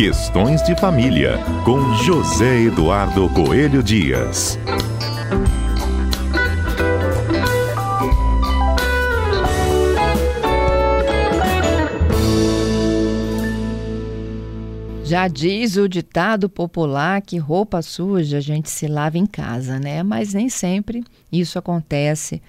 Questões de Família, com José Eduardo Coelho Dias. Já diz o ditado popular que roupa suja a gente se lava em casa, né? Mas nem sempre isso acontece.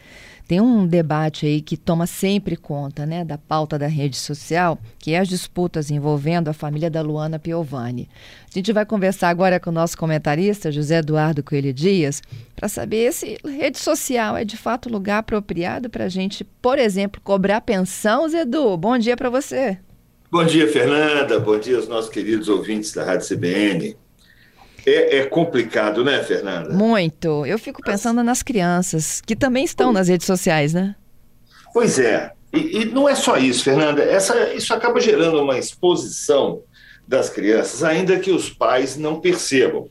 Tem um debate aí que toma sempre conta, né, da pauta da rede social, que é as disputas envolvendo a família da Luana Piovani. A gente vai conversar agora com o nosso comentarista, José Eduardo Coelho Dias, para saber se rede social é de fato lugar apropriado para a gente, por exemplo, cobrar pensão. Zedu, bom dia para você. Bom dia, Fernanda. Bom dia aos nossos queridos ouvintes da Rádio CBN. É, é, complicado, né, Fernanda? Muito. Eu fico pensando nas crianças, que também estão nas redes sociais, né? Pois é. E, e não é só isso, Fernanda. Essa, isso acaba gerando uma exposição das crianças, ainda que os pais não percebam.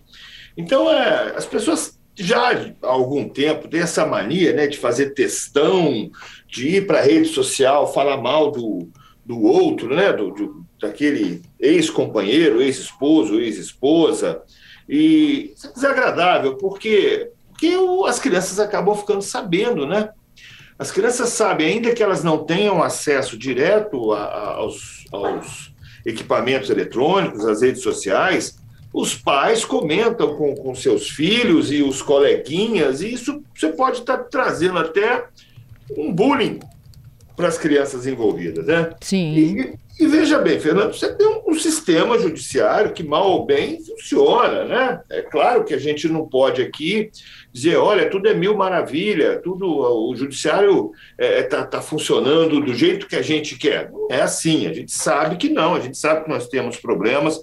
Então, é, as pessoas já há algum tempo têm essa mania né, de fazer testão, de ir para a rede social, falar mal do, do outro, né? Do, do daquele ex-companheiro, ex-esposo, ex-esposa. E isso é desagradável, porque, porque as crianças acabam ficando sabendo, né? As crianças sabem, ainda que elas não tenham acesso direto a, a, aos, aos equipamentos eletrônicos, às redes sociais, os pais comentam com, com seus filhos e os coleguinhas, e isso você pode estar trazendo até um bullying para as crianças envolvidas, né? Sim. E, e, veja bem, Fernando, você tem um, um, sistema judiciário que mal ou bem funciona, né? É claro que a gente não pode aqui dizer, olha, tudo é mil maravilha, tudo o judiciário está é, tá, tá funcionando do jeito que a gente quer. É assim, a gente sabe que não, a gente sabe que nós temos problemas,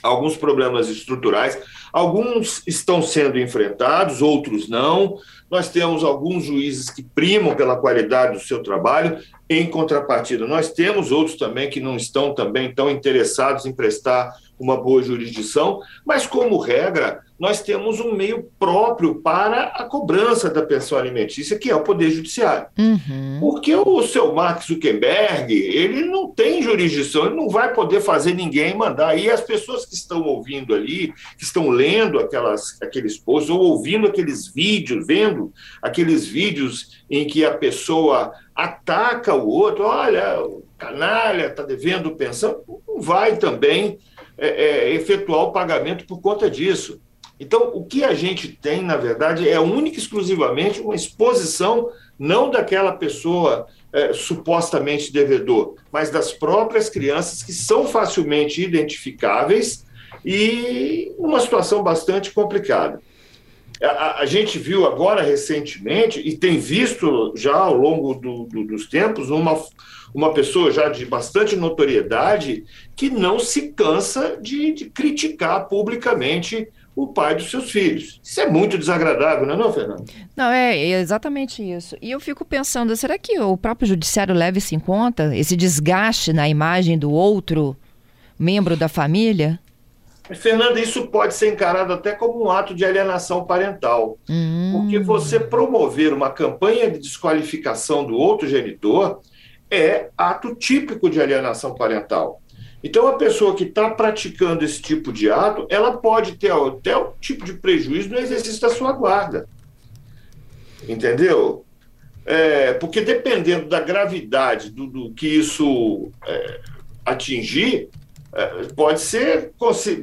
alguns problemas estruturais, alguns estão sendo enfrentados, outros não. Nós temos alguns juízes que primam pela qualidade do seu trabalho, em contrapartida, nós temos outros também que não estão também tão interessados em prestar uma boa jurisdição, mas como regra, nós temos um meio próprio para a cobrança da pensão alimentícia, que é o Poder Judiciário. Uhum. Porque o seu Mark Zuckerberg, ele não tem jurisdição, ele não vai poder fazer ninguém mandar. E as pessoas que estão ouvindo ali, que estão lendo aquelas, aqueles posts, ou ouvindo aqueles vídeos, vendo aqueles vídeos em que a pessoa ataca o outro, olha, o canalha está devendo pensão, não vai também é, é, efetuar o pagamento por conta disso. Então, o que a gente tem, na verdade, é única e exclusivamente uma exposição não daquela pessoa é, supostamente devedor, mas das próprias crianças que são facilmente identificáveis e numa situação bastante complicada. A, a, gente viu agora recentemente e tem visto já ao longo do, do, dos tempos uma, uma pessoa já de bastante notoriedade que não se cansa de, de criticar publicamente o pai dos seus filhos. Isso é muito desagradável, não é, não, Fernando? Não, é, exatamente isso. E eu fico pensando, será que o próprio judiciário leva isso em conta? Esse desgaste na imagem do outro membro da família? Fernanda, isso pode ser encarado até como um ato de alienação parental. Hum. Porque você promover uma campanha de desqualificação do outro genitor é ato típico de alienação parental. Então, a pessoa que está praticando esse tipo de ato, ela pode ter até um tipo de prejuízo no exercício da sua guarda. Entendeu? É, porque dependendo da gravidade do, do que isso é, atingir, pode ser,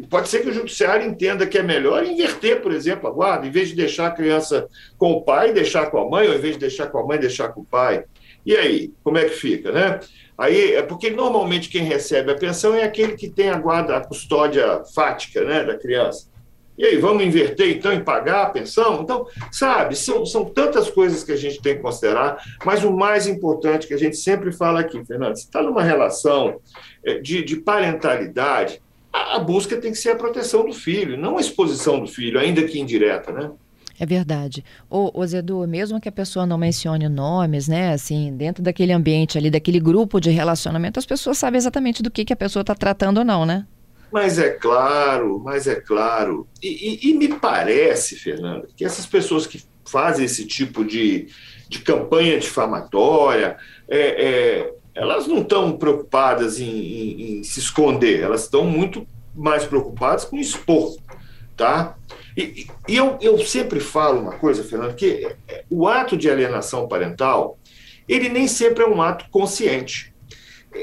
pode ser que o judiciário entenda que é melhor inverter, por exemplo, a guarda, em vez de deixar a criança com o pai, deixar com a mãe, ou em vez de deixar com a mãe, deixar com o pai. E aí, como é que fica, né? Aí é porque normalmente quem recebe a pensão é aquele que tem a guarda, a custódia fática, né, da criança. E aí, vamos inverter então em pagar a pensão? Então, sabe, são, são tantas coisas que a gente tem que considerar, mas o mais importante que a gente sempre fala aqui, Fernando, está numa relação é, de, de parentalidade, a, a busca tem que ser a proteção do filho, não a exposição do filho, ainda que indireta, né? É verdade. Ô, ô Zedu, mesmo que a pessoa não mencione nomes, né? Assim, dentro daquele ambiente ali, daquele grupo de relacionamento, as pessoas sabem exatamente do que, que a pessoa está tratando ou não, né? Mas é claro, mas é claro. E, e, e, me parece, Fernanda, que essas pessoas que fazem esse tipo de, de campanha difamatória, é, é, elas não estão preocupadas em, em, em, se esconder, elas estão muito mais preocupadas com expor, tá? E, e eu, eu sempre falo uma coisa, Fernando, que o ato de alienação parental, ele nem sempre é um ato consciente.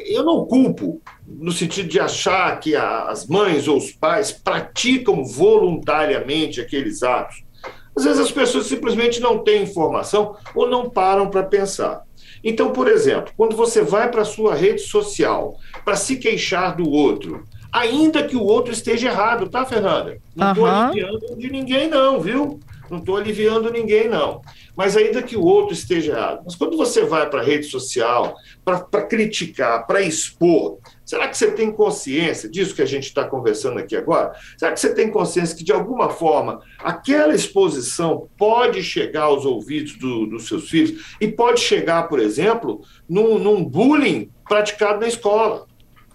Eu não culpo no sentido de achar que as mães ou os pais praticam voluntariamente aqueles atos. Às vezes as pessoas simplesmente não têm informação ou não param para pensar. Então, por exemplo, quando você vai para a sua rede social para se queixar do outro, ainda que o outro esteja errado, tá, Fernanda? Não estou uhum. de ninguém, não, viu? Não estou aliviando ninguém, não. Mas ainda que o outro esteja errado. Mas quando você vai para a rede social para criticar, para expor, será que você tem consciência disso que a gente está conversando aqui agora? Será que você tem consciência que, de alguma forma, aquela exposição pode chegar aos ouvidos do, dos seus filhos e pode chegar, por exemplo, num, num bullying praticado na escola?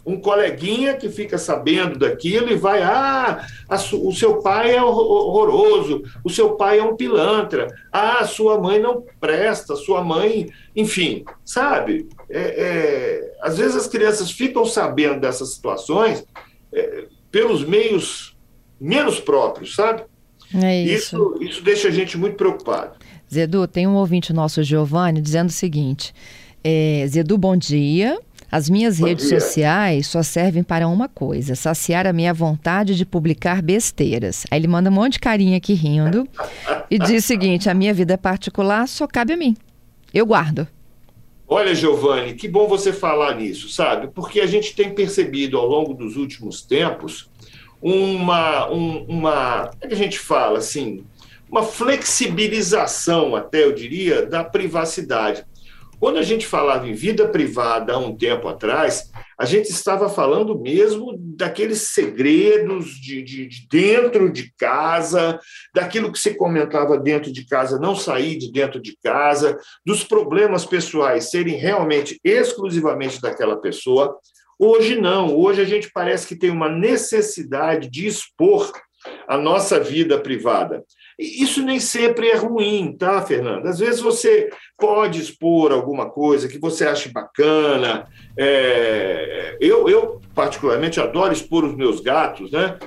Um coleguinha que fica sabendo daquilo e vai, ah, o seu pai é horroroso, o seu pai é um pilantra, ah, sua mãe não presta, sua mãe, enfim, sabe? É, é, às vezes as crianças ficam sabendo dessas situações é, pelos meios menos próprios, sabe? É isso. isso. Isso deixa a gente muito preocupado. Zedu, tem um ouvinte nosso, Giovanni, dizendo o seguinte: é, Zedu, bom dia. As minhas Bom redes dia. sociais só servem para uma coisa: saciar a minha vontade de publicar besteiras. Aí ele manda um monte de carinha aqui rindo e diz o seguinte: a minha vida particular só cabe a mim. Eu guardo. Olha, Giovanni, que bom você falar nisso, sabe? Porque a gente tem percebido ao longo dos últimos tempos uma, um, uma, como é que a gente fala assim, uma flexibilização, até eu diria, da privacidade. Quando a gente falava em vida privada há um tempo atrás, a gente estava falando mesmo daqueles segredos de, de, de, dentro de casa, daquilo que se comentava dentro de casa, não sair de dentro de casa, dos problemas pessoais serem realmente exclusivamente daquela pessoa. Hoje não, hoje a gente parece que tem uma necessidade de expor a nossa vida privada. Isso nem sempre é ruim, tá, Fernanda? Às vezes você pode expor alguma coisa que você ache bacana. É... Eu, eu, particularmente, adoro expor os meus gatos, né?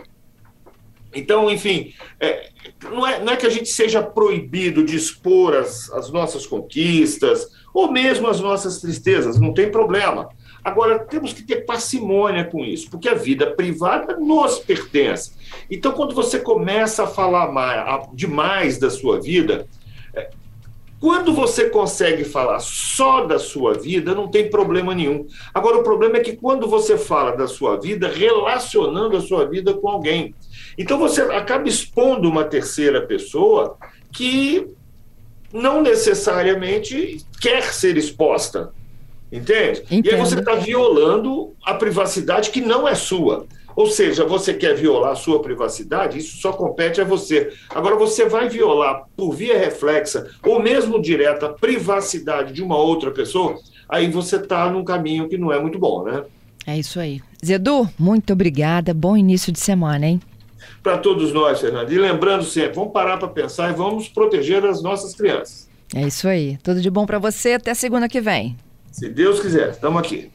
Então, enfim, é, não, é, não é que a gente seja proibido de expor as, as nossas conquistas ou mesmo as nossas tristezas, não tem problema. Agora, temos que ter parcimônia com isso, porque a vida privada nos pertence. Então, quando você começa a falar mais, demais da sua vida, é, quando você consegue falar só da sua vida, não tem problema nenhum. Agora, o problema é que quando você fala da sua vida, relacionando a sua vida com alguém. Então, você acaba expondo uma terceira pessoa que não necessariamente quer ser exposta. Entende? Entendo. E aí você está violando a privacidade que não é sua. Ou seja, você quer violar a sua privacidade, isso só compete a você. Agora, você vai violar por via reflexa ou mesmo direta a privacidade de uma outra pessoa, aí você está num caminho que não é muito bom, né? É isso aí. Zedu, muito obrigada. Bom início de semana, hein? Para todos nós, Fernando. E lembrando sempre, vamos parar para pensar e vamos proteger as nossas crianças. É isso aí. Tudo de bom para você. Até segunda que vem. Se Deus quiser, estamos aqui.